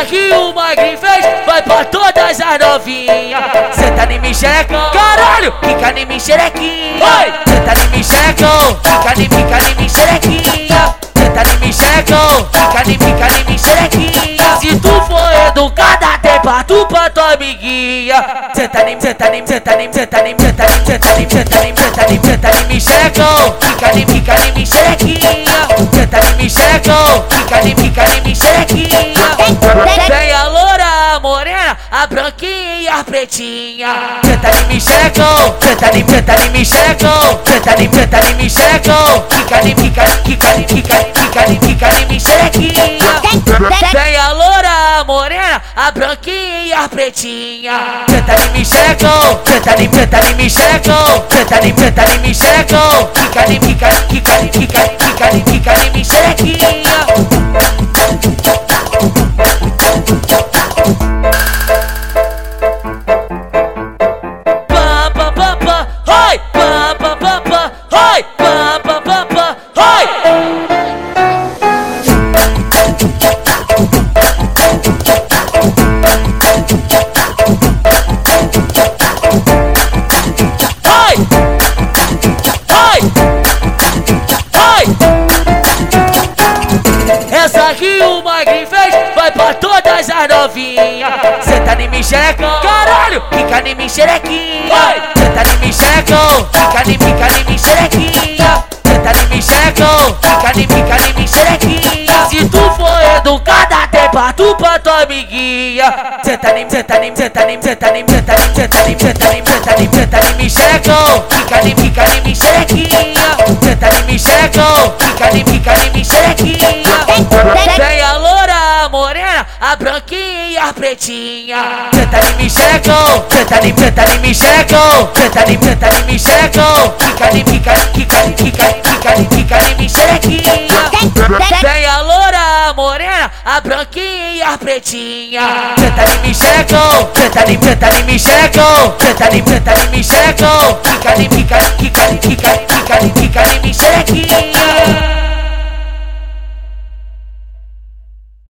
Essa que o Magri fez vai pra todas as novinhas. Senta em mim xerecão, caralho, fica em mim xerequinha. Senta em mim xerecão, fica em mim, fica em mim xerequinha. Senta em mim xerecão, fica em mim, fica em mim xerequinha. Se tu for educada, tem pra tu pra tua amiguinha. Senta em mim, senta em mim, senta em mim, senta em mim, senta em mim, senta em mim, senta em mim, senta em mim, senta em mim xerecão, fica em mim, fica em mim xerequinha. Senta em mim xerecão, fica em mim, a branquinha e a pretinha. Senta ali, me chegou, senta ali, senta ali, me chegou, senta ali, senta ali, me chegou. Fica ali, fica ali, fica ali, fica ali, fica ali, fica ali, me. Tem a loura, a morena, a branquinha e a pretinha. Senta ali, me chegou, senta ali, senta ali, me chegou, senta ali, senta ali, me. Fica ali, fica ali, fica ali, fica ali, fica ali, fica ali, me. Essa que o Magri fez vai pra todas as novinhas. Senta em mim xerecão, caralho, fica em mim xerequinha. Senta em mim xerecão, fica em mim, fica em mim xerequinha. Senta em mim xerecão, fica em mim, fica em mim xerequinha. Se tu for educada, tem pra tu pra tua amiguinha. Senta em mim, senta em mim, senta em mim, senta em mim, senta em mim, senta em mim, senta em mim, senta em mim, senta em mim xerecão, fica em mim, fica em mim xerequinha. Senta em mim xerecão, fica em mim, fica em mim xerequinha. a branquinha e a pretinha. Senta de me chegam, senta de preta de me chegam, senta de preta de me chegam. Fica de fica ali, fica de fica fica de fica de me. Tem a loura, a morena, a branquinha e a pretinha. Senta de me chegam, senta de preta de me chegam, senta ali, senta ali, me. Fica de fica ali, fica de fica fica de fica.